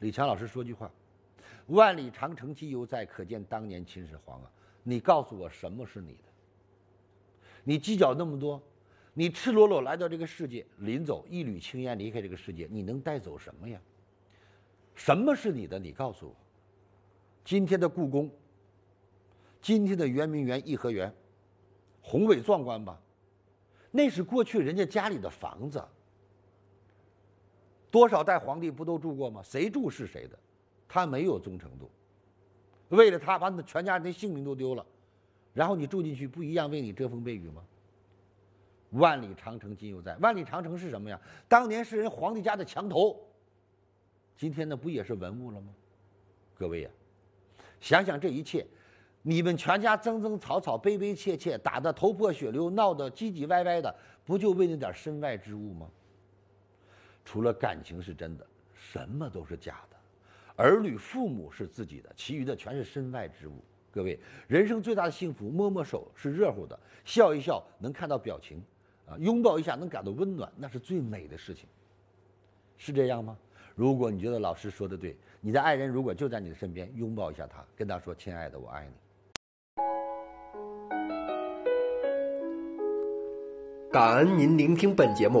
李强老师说句话：“万里长城今犹在，可见当年秦始皇啊！”你告诉我什么是你的？你计较那么多，你赤裸裸来到这个世界，临走一缕青烟离开这个世界，你能带走什么呀？什么是你的？你告诉我。今天的故宫，今天的圆明园、颐和园，宏伟壮观吧？那是过去人家家里的房子，多少代皇帝不都住过吗？谁住是谁的，他没有忠诚度。为了他把你全家人的性命都丢了，然后你住进去不一样为你遮风避雨吗？万里长城今犹在。万里长城是什么呀？当年是人皇帝家的墙头，今天呢不也是文物了吗？各位呀，想想这一切，你们全家争争吵吵、悲悲切切、打得头破血流、闹得唧唧歪歪的，不就为那点身外之物吗？除了感情是真的，什么都是假的。儿女、父母是自己的，其余的全是身外之物。各位，人生最大的幸福，摸摸手是热乎的，笑一笑能看到表情，啊，拥抱一下能感到温暖，那是最美的事情。是这样吗？如果你觉得老师说的对，你的爱人如果就在你的身边，拥抱一下他，跟他说：“亲爱的，我爱你。”感恩您聆听本节目，